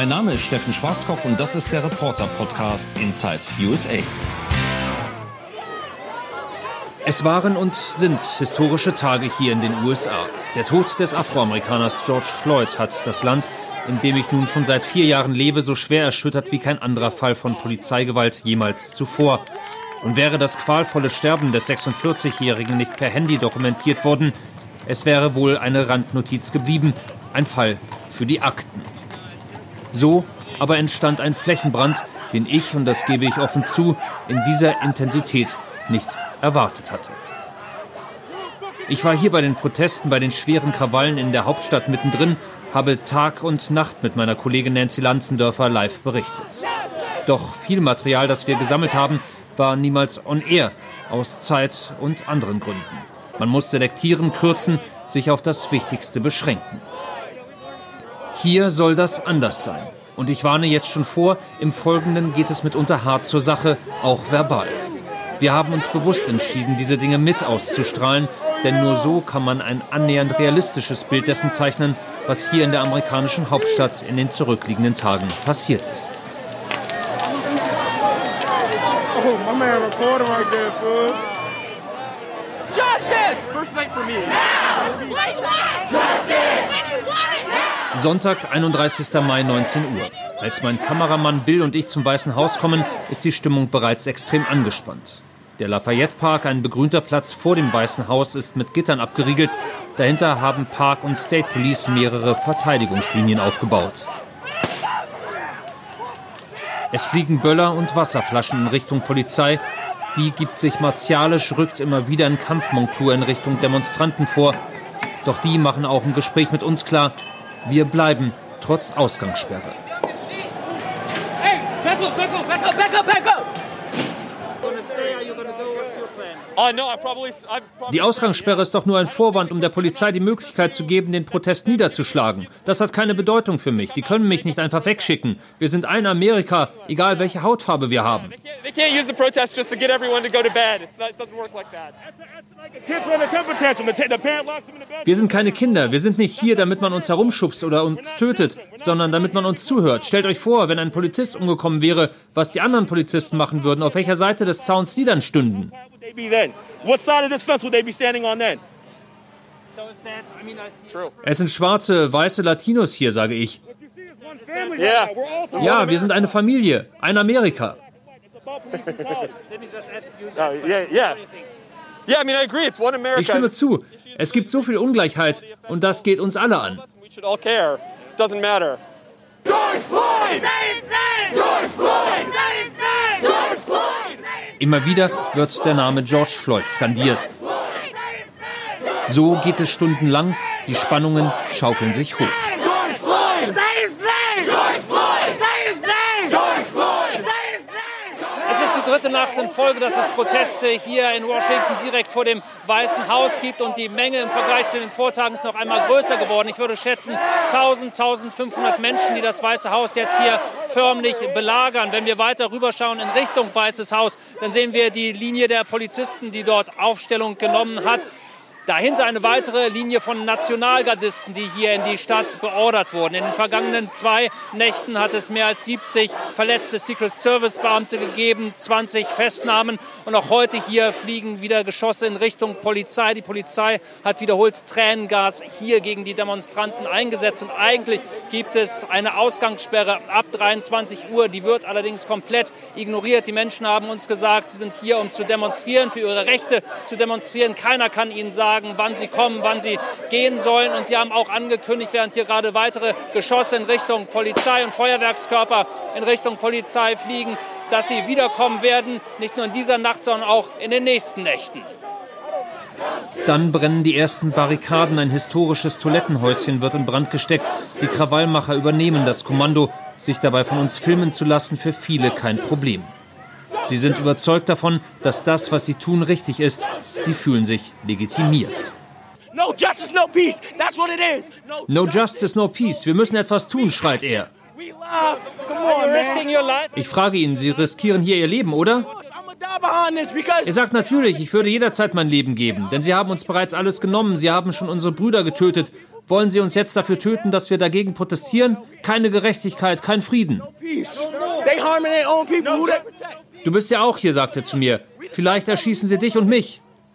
Mein Name ist Steffen Schwarzkopf und das ist der Reporter-Podcast Inside USA. Es waren und sind historische Tage hier in den USA. Der Tod des Afroamerikaners George Floyd hat das Land, in dem ich nun schon seit vier Jahren lebe, so schwer erschüttert wie kein anderer Fall von Polizeigewalt jemals zuvor. Und wäre das qualvolle Sterben des 46-Jährigen nicht per Handy dokumentiert worden, es wäre wohl eine Randnotiz geblieben, ein Fall für die Akten. So aber entstand ein Flächenbrand, den ich, und das gebe ich offen zu, in dieser Intensität nicht erwartet hatte. Ich war hier bei den Protesten, bei den schweren Krawallen in der Hauptstadt mittendrin, habe Tag und Nacht mit meiner Kollegin Nancy Lanzendörfer live berichtet. Doch viel Material, das wir gesammelt haben, war niemals on air, aus Zeit und anderen Gründen. Man muss selektieren, kürzen, sich auf das Wichtigste beschränken. Hier soll das anders sein. Und ich warne jetzt schon vor, im Folgenden geht es mitunter hart zur Sache, auch verbal. Wir haben uns bewusst entschieden, diese Dinge mit auszustrahlen, denn nur so kann man ein annähernd realistisches Bild dessen zeichnen, was hier in der amerikanischen Hauptstadt in den zurückliegenden Tagen passiert ist. Oh, my man Justice! First night for me. Now! Justice! Sonntag, 31. Mai, 19 Uhr. Als mein Kameramann Bill und ich zum Weißen Haus kommen, ist die Stimmung bereits extrem angespannt. Der Lafayette Park, ein begrünter Platz vor dem Weißen Haus, ist mit Gittern abgeriegelt. Dahinter haben Park und State Police mehrere Verteidigungslinien aufgebaut. Es fliegen Böller und Wasserflaschen in Richtung Polizei. Die gibt sich martialisch, rückt immer wieder in Kampfmontur in Richtung Demonstranten vor. Doch die machen auch im Gespräch mit uns klar, wir bleiben trotz Ausgangssperre. Hey, back up, back up, back up, back up, back up! Die Ausgangssperre ist doch nur ein Vorwand, um der Polizei die Möglichkeit zu geben, den Protest niederzuschlagen. Das hat keine Bedeutung für mich. Die können mich nicht einfach wegschicken. Wir sind ein Amerika, egal welche Hautfarbe wir haben. Wir sind keine Kinder. Wir sind nicht hier, damit man uns herumschubst oder uns tötet, sondern damit man uns zuhört. Stellt euch vor, wenn ein Polizist umgekommen wäre, was die anderen Polizisten machen würden, auf welcher Seite des Zauns sie dann stünden. Es sind schwarze, weiße Latinos hier, sage ich. Ja, wir sind eine Familie, ein Amerika. Ich stimme zu. Es gibt so viel Ungleichheit und das geht uns alle an. George Floyd! George Floyd! Immer wieder wird der Name George Floyd skandiert. So geht es stundenlang, die Spannungen schaukeln sich hoch. George Floyd! Say his name! George Floyd! Say his name! George Floyd! Say his name! Es ist die dritte Nacht in Folge, dass es Proteste hier in Washington direkt vor dem Weißen Haus gibt und die Menge im Vergleich zu den Vortagen ist noch einmal größer geworden. Ich würde schätzen 1000, 1500 Menschen, die das Weiße Haus jetzt hier förmlich belagern. Wenn wir weiter rüberschauen in Richtung Weißes Haus, dann sehen wir die Linie der Polizisten, die dort Aufstellung genommen hat. Dahinter eine weitere Linie von Nationalgardisten, die hier in die Stadt beordert wurden. In den vergangenen zwei Nächten hat es mehr als 70 verletzte Secret Service Beamte gegeben, 20 Festnahmen und auch heute hier fliegen wieder Geschosse in Richtung Polizei. Die Polizei hat wiederholt Tränengas hier gegen die Demonstranten eingesetzt und eigentlich gibt es eine Ausgangssperre ab 23 Uhr. Die wird allerdings komplett ignoriert. Die Menschen haben uns gesagt, sie sind hier, um zu demonstrieren, für ihre Rechte zu demonstrieren. Keiner kann ihnen sagen, sagen, wann sie kommen, wann sie gehen sollen. Und sie haben auch angekündigt, während hier gerade weitere Geschosse in Richtung Polizei und Feuerwerkskörper in Richtung Polizei fliegen, dass sie wiederkommen werden, nicht nur in dieser Nacht, sondern auch in den nächsten Nächten. Dann brennen die ersten Barrikaden. Ein historisches Toilettenhäuschen wird in Brand gesteckt. Die Krawallmacher übernehmen das Kommando. Sich dabei von uns filmen zu lassen, für viele kein Problem. Sie sind überzeugt davon, dass das, was sie tun, richtig ist. Sie fühlen sich legitimiert. No justice, no peace. That's what it is. No, justice, no peace. Wir müssen etwas tun, schreit er. Ich frage ihn, Sie riskieren hier Ihr Leben, oder? Er sagt natürlich, ich würde jederzeit mein Leben geben, denn sie haben uns bereits alles genommen, sie haben schon unsere Brüder getötet. Wollen sie uns jetzt dafür töten, dass wir dagegen protestieren? Keine Gerechtigkeit, kein Frieden. Du bist ja auch hier, sagt er zu mir. Vielleicht erschießen sie dich und mich.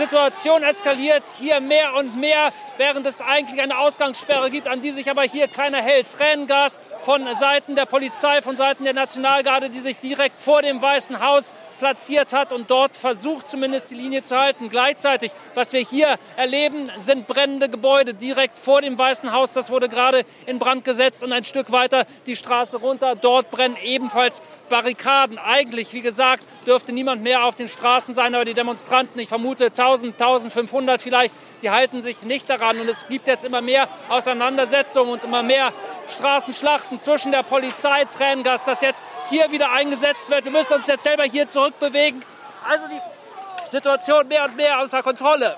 Situation eskaliert hier mehr und mehr, während es eigentlich eine Ausgangssperre gibt, an die sich aber hier keiner hält. Tränengas von Seiten der Polizei, von Seiten der Nationalgarde, die sich direkt vor dem Weißen Haus platziert hat und dort versucht zumindest die Linie zu halten. Gleichzeitig, was wir hier erleben, sind brennende Gebäude direkt vor dem Weißen Haus. Das wurde gerade in Brand gesetzt und ein Stück weiter die Straße runter. Dort brennen ebenfalls Barrikaden. Eigentlich, wie gesagt, dürfte niemand mehr auf den Straßen sein, aber die Demonstranten, ich vermute 1000, 1500 vielleicht, die halten sich nicht daran. Und es gibt jetzt immer mehr Auseinandersetzungen und immer mehr Straßenschlachten zwischen der Polizei, Tränengas, das jetzt hier wieder eingesetzt wird. Wir müssen uns jetzt selber hier zurückbewegen. Also die Situation mehr und mehr außer Kontrolle.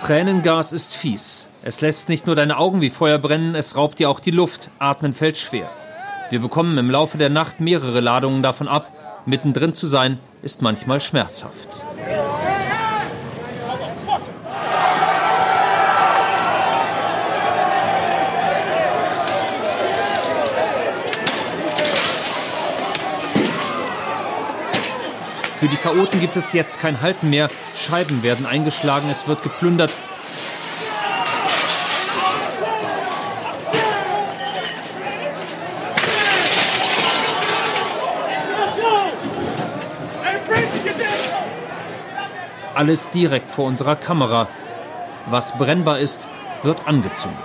Tränengas ist fies. Es lässt nicht nur deine Augen wie Feuer brennen, es raubt dir auch die Luft. Atmen fällt schwer. Wir bekommen im Laufe der Nacht mehrere Ladungen davon ab. Mittendrin zu sein, ist manchmal schmerzhaft. Für die Chaoten gibt es jetzt kein Halten mehr. Scheiben werden eingeschlagen, es wird geplündert. Alles direkt vor unserer Kamera. Was brennbar ist, wird angezündet.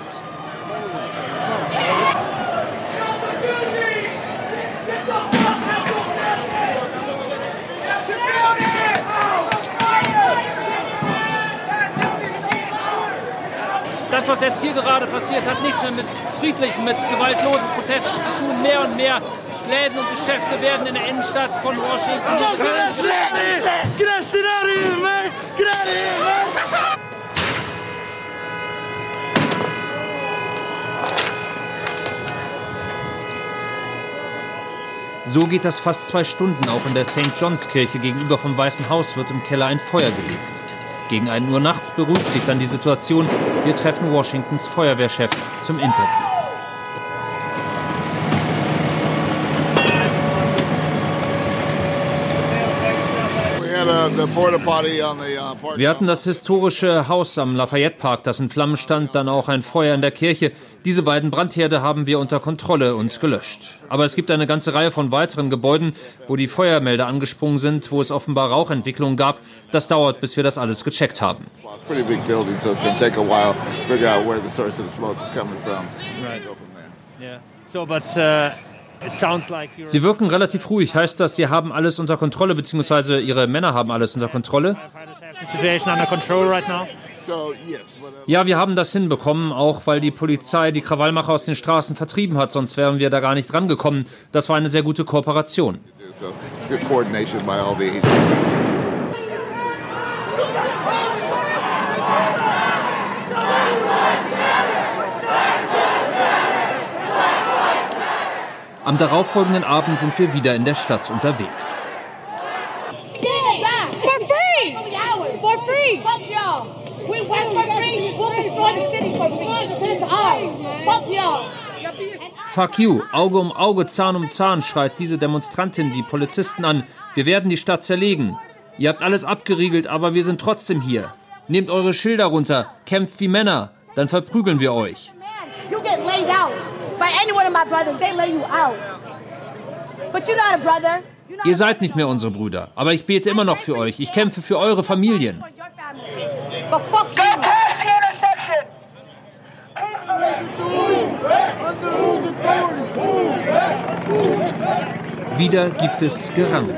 Das, was jetzt hier gerade passiert, hat nichts mehr mit friedlichen, mit gewaltlosen Protesten zu tun. Mehr und mehr Läden und Geschäfte werden in der Innenstadt von Washington So geht das fast zwei Stunden. Auch in der St. John's Kirche gegenüber vom Weißen Haus wird im Keller ein Feuer gelegt. Gegen 1 Uhr nachts beruhigt sich dann die Situation. Wir treffen Washingtons Feuerwehrchef zum Interview. Uh, Wir hatten das historische Haus am Lafayette Park, das in Flammen stand, dann auch ein Feuer in der Kirche. Diese beiden Brandherde haben wir unter Kontrolle und gelöscht. Aber es gibt eine ganze Reihe von weiteren Gebäuden, wo die Feuermelder angesprungen sind, wo es offenbar Rauchentwicklungen gab. Das dauert, bis wir das alles gecheckt haben. So, but, uh Sie wirken relativ ruhig. Heißt das, Sie haben alles unter Kontrolle, beziehungsweise Ihre Männer haben alles unter Kontrolle? Ja, wir haben das hinbekommen, auch weil die Polizei die Krawallmacher aus den Straßen vertrieben hat, sonst wären wir da gar nicht rangekommen. Das war eine sehr gute Kooperation. Am darauffolgenden Abend sind wir wieder in der Stadt unterwegs. Fuck you, Auge um Auge, Zahn um Zahn, schreit diese Demonstrantin die Polizisten an. Wir werden die Stadt zerlegen. Ihr habt alles abgeriegelt, aber wir sind trotzdem hier. Nehmt eure Schilder runter, kämpft wie Männer, dann verprügeln wir euch. You get laid out by any one of my brothers. They lay you out. But you're not a brother. Ihr seid nicht mehr unsere Brüder, aber ich bete immer noch für euch. Ich kämpfe für eure Familien. Wieder gibt es Gerangel.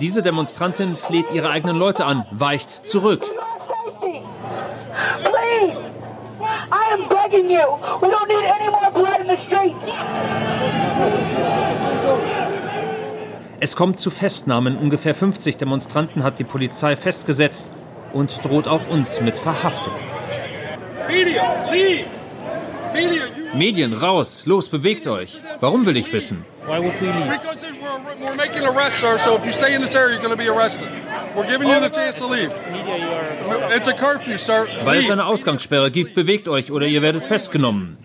Diese Demonstrantin fleht ihre eigenen Leute an, weicht zurück. Es kommt zu Festnahmen. Ungefähr 50 Demonstranten hat die Polizei festgesetzt und droht auch uns mit Verhaftung. Medien, raus! Los, bewegt euch! Warum will ich wissen? Weil es eine Ausgangssperre gibt, bewegt euch oder ihr werdet festgenommen.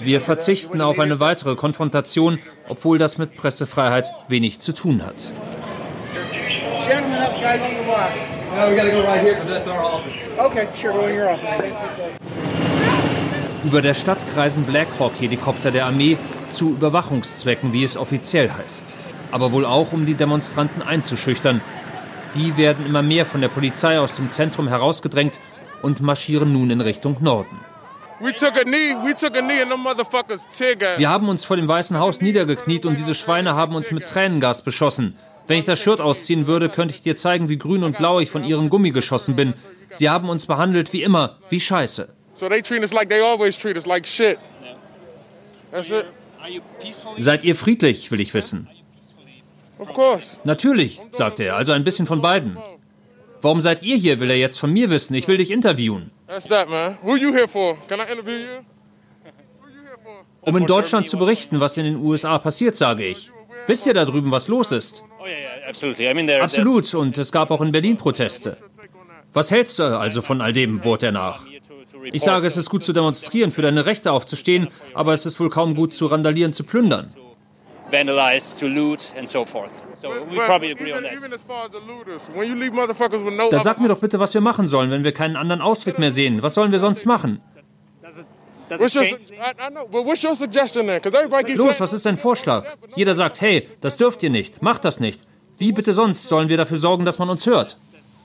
Wir verzichten auf eine weitere Konfrontation, obwohl das mit Pressefreiheit wenig zu tun hat. Über der Stadt kreisen Blackhawk-Helikopter der Armee zu Überwachungszwecken, wie es offiziell heißt. Aber wohl auch, um die Demonstranten einzuschüchtern. Die werden immer mehr von der Polizei aus dem Zentrum herausgedrängt und marschieren nun in Richtung Norden. Wir haben uns vor dem Weißen Haus niedergekniet und diese Schweine haben uns mit Tränengas beschossen. Wenn ich das Shirt ausziehen würde, könnte ich dir zeigen, wie grün und blau ich von ihrem Gummi geschossen bin. Sie haben uns behandelt wie immer, wie Scheiße. Seid ihr friedlich, will ich wissen. Natürlich, sagte er, also ein bisschen von beiden. Warum seid ihr hier, will er jetzt von mir wissen. Ich will dich interviewen. Um in Deutschland zu berichten, was in den USA passiert, sage ich. Wisst ihr da drüben, was los ist? Oh, Absolut, und es gab auch in Berlin Proteste. Was hältst du also von all dem, bohrt er nach. Ich sage, es ist gut zu demonstrieren, für deine Rechte aufzustehen, aber es ist wohl kaum gut zu randalieren, zu plündern. Dann sag mir doch bitte, was wir machen sollen, wenn wir keinen anderen Ausweg mehr sehen. Was sollen wir sonst machen? Los, was ist dein Vorschlag? Jeder sagt, hey, das dürft ihr nicht, macht das nicht. Wie bitte sonst sollen wir dafür sorgen, dass man uns hört?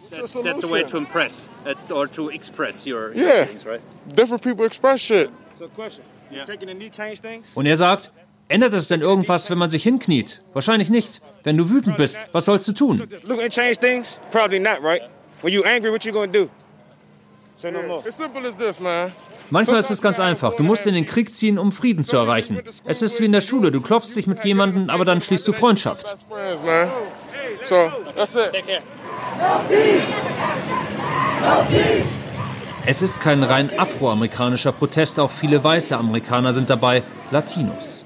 That's, that's a way to impress uh, or to express your, your yeah. things, right? Different people express shit. So question, yeah. taking a knee change things? Und er sagt, Ändert es denn irgendwas, wenn man sich hinkniet? Wahrscheinlich nicht. Wenn du wütend bist, was sollst du tun? Manchmal ist es ganz einfach. Du musst in den Krieg ziehen, um Frieden zu erreichen. Es ist wie in der Schule. Du klopfst dich mit jemandem, aber dann schließt du Freundschaft. Es ist kein rein afroamerikanischer Protest, auch viele weiße Amerikaner sind dabei, Latinos.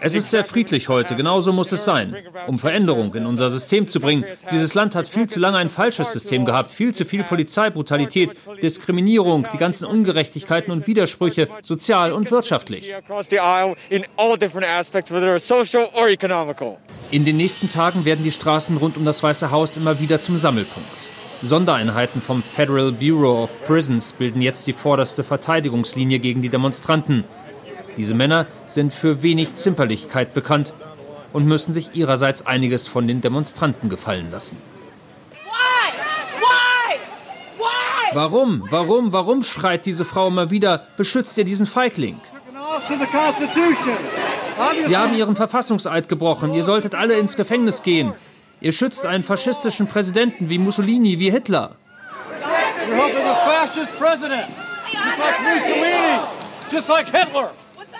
Es ist sehr friedlich heute, genauso muss es sein, um Veränderung in unser System zu bringen. Dieses Land hat viel zu lange ein falsches System gehabt, viel zu viel Polizeibrutalität, Diskriminierung, die ganzen Ungerechtigkeiten und Widersprüche, sozial und wirtschaftlich. In den nächsten Tagen werden die Straßen rund um das Weiße Haus immer wieder zum Sammelpunkt. Sondereinheiten vom Federal Bureau of Prisons bilden jetzt die vorderste Verteidigungslinie gegen die Demonstranten. Diese Männer sind für wenig Zimperlichkeit bekannt und müssen sich ihrerseits einiges von den Demonstranten gefallen lassen. Warum, warum, warum schreit diese Frau immer wieder, beschützt ihr diesen Feigling? Sie haben ihren Verfassungseid gebrochen, ihr solltet alle ins Gefängnis gehen. Ihr schützt einen faschistischen Präsidenten wie Mussolini, wie Hitler. You're helping a fascist president, just like Mussolini, just like Hitler.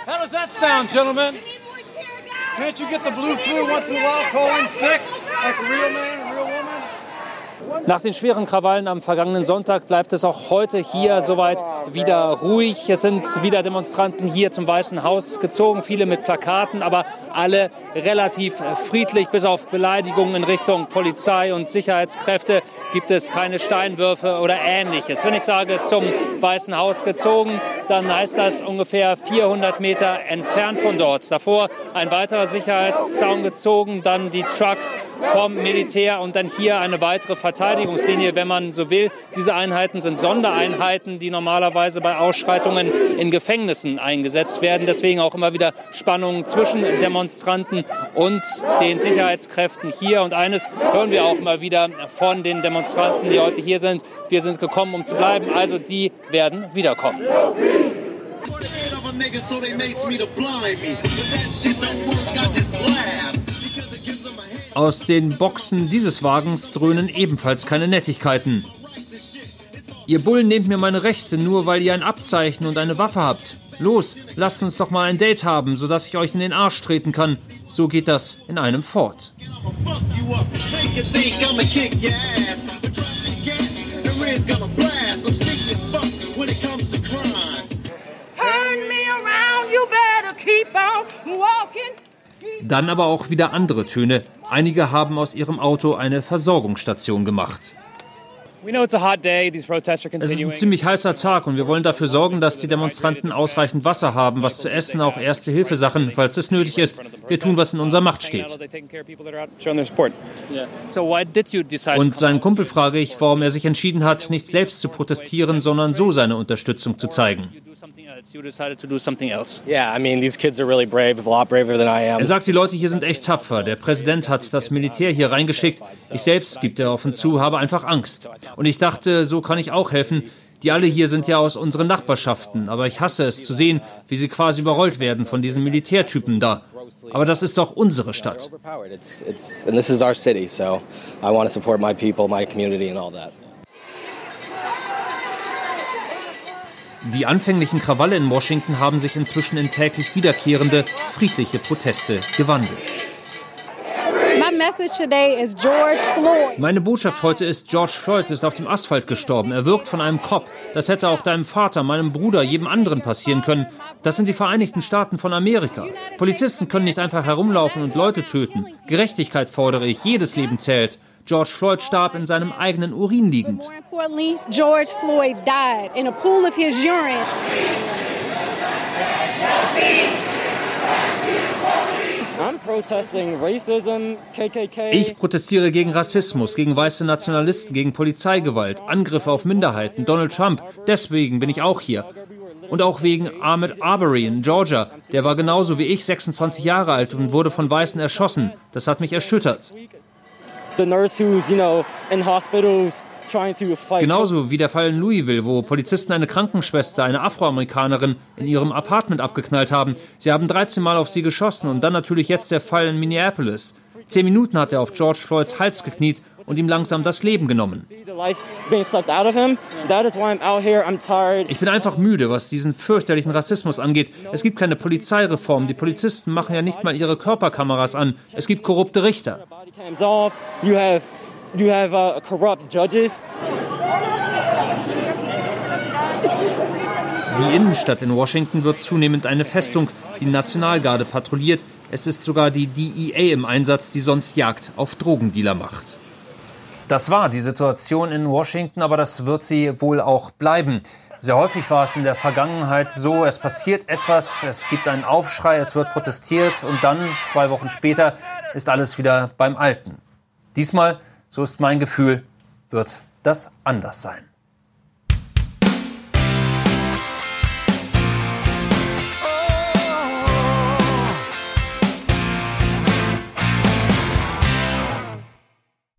How does that sound, gentlemen? Can't you get the blue flu once in a while, calling sick, like a real man, woman? Nach den schweren Krawallen am vergangenen Sonntag bleibt es auch heute hier soweit wieder ruhig. Es sind wieder Demonstranten hier zum Weißen Haus gezogen, viele mit Plakaten, aber alle relativ friedlich. Bis auf Beleidigungen in Richtung Polizei und Sicherheitskräfte gibt es keine Steinwürfe oder ähnliches. Wenn ich sage zum Weißen Haus gezogen, dann heißt das ungefähr 400 Meter entfernt von dort. Davor ein weiterer Sicherheitszaun gezogen, dann die Trucks vom Militär und dann hier eine weitere Verteidigung Verteidigungslinie, wenn man so will. Diese Einheiten sind Sondereinheiten, die normalerweise bei Ausschreitungen in Gefängnissen eingesetzt werden. Deswegen auch immer wieder Spannungen zwischen Demonstranten und den Sicherheitskräften hier. Und eines hören wir auch immer wieder von den Demonstranten, die heute hier sind. Wir sind gekommen, um zu bleiben. Also die werden wiederkommen. Aus den Boxen dieses Wagens dröhnen ebenfalls keine Nettigkeiten. Ihr Bullen nehmt mir meine Rechte, nur weil ihr ein Abzeichen und eine Waffe habt. Los, lasst uns doch mal ein Date haben, sodass ich euch in den Arsch treten kann. So geht das in einem fort. Dann aber auch wieder andere Töne. Einige haben aus ihrem Auto eine Versorgungsstation gemacht. Es ist ein ziemlich heißer Tag und wir wollen dafür sorgen, dass die Demonstranten ausreichend Wasser haben, was zu essen, auch erste Hilfesachen, falls es nötig ist. Wir tun, was in unserer Macht steht. Und seinen Kumpel frage ich, warum er sich entschieden hat, nicht selbst zu protestieren, sondern so seine Unterstützung zu zeigen. Er sagt, die Leute hier sind echt tapfer. Der Präsident hat das Militär hier reingeschickt. Ich selbst, gibt er offen zu, habe einfach Angst. Und ich dachte, so kann ich auch helfen. Die alle hier sind ja aus unseren Nachbarschaften, aber ich hasse es zu sehen, wie sie quasi überrollt werden von diesen Militärtypen da. Aber das ist doch unsere Stadt. Die anfänglichen Krawalle in Washington haben sich inzwischen in täglich wiederkehrende, friedliche Proteste gewandelt. Meine Botschaft heute ist, George Floyd ist auf dem Asphalt gestorben. Er wirkt von einem Cop. Das hätte auch deinem Vater, meinem Bruder, jedem anderen passieren können. Das sind die Vereinigten Staaten von Amerika. Polizisten können nicht einfach herumlaufen und Leute töten. Gerechtigkeit fordere ich. Jedes Leben zählt. George Floyd starb in seinem eigenen Urin liegend. George Floyd died in a pool of his urine. Ich protestiere gegen Rassismus, gegen weiße Nationalisten, gegen Polizeigewalt, Angriffe auf Minderheiten, Donald Trump. Deswegen bin ich auch hier. Und auch wegen Ahmed Arbery in Georgia. Der war genauso wie ich 26 Jahre alt und wurde von Weißen erschossen. Das hat mich erschüttert. Genauso wie der Fall in Louisville, wo Polizisten eine Krankenschwester, eine Afroamerikanerin, in ihrem Apartment abgeknallt haben. Sie haben 13 Mal auf sie geschossen und dann natürlich jetzt der Fall in Minneapolis. Zehn Minuten hat er auf George Floyds Hals gekniet und ihm langsam das Leben genommen. Ich bin einfach müde, was diesen fürchterlichen Rassismus angeht. Es gibt keine Polizeireform. Die Polizisten machen ja nicht mal ihre Körperkameras an. Es gibt korrupte Richter you have uh, corrupt judges. Die Innenstadt in Washington wird zunehmend eine Festung. Die Nationalgarde patrouilliert. Es ist sogar die DEA im Einsatz, die sonst Jagd auf Drogendealer macht. Das war die Situation in Washington, aber das wird sie wohl auch bleiben. Sehr häufig war es in der Vergangenheit so, es passiert etwas, es gibt einen Aufschrei, es wird protestiert und dann, zwei Wochen später, ist alles wieder beim Alten. Diesmal so ist mein Gefühl, wird das anders sein.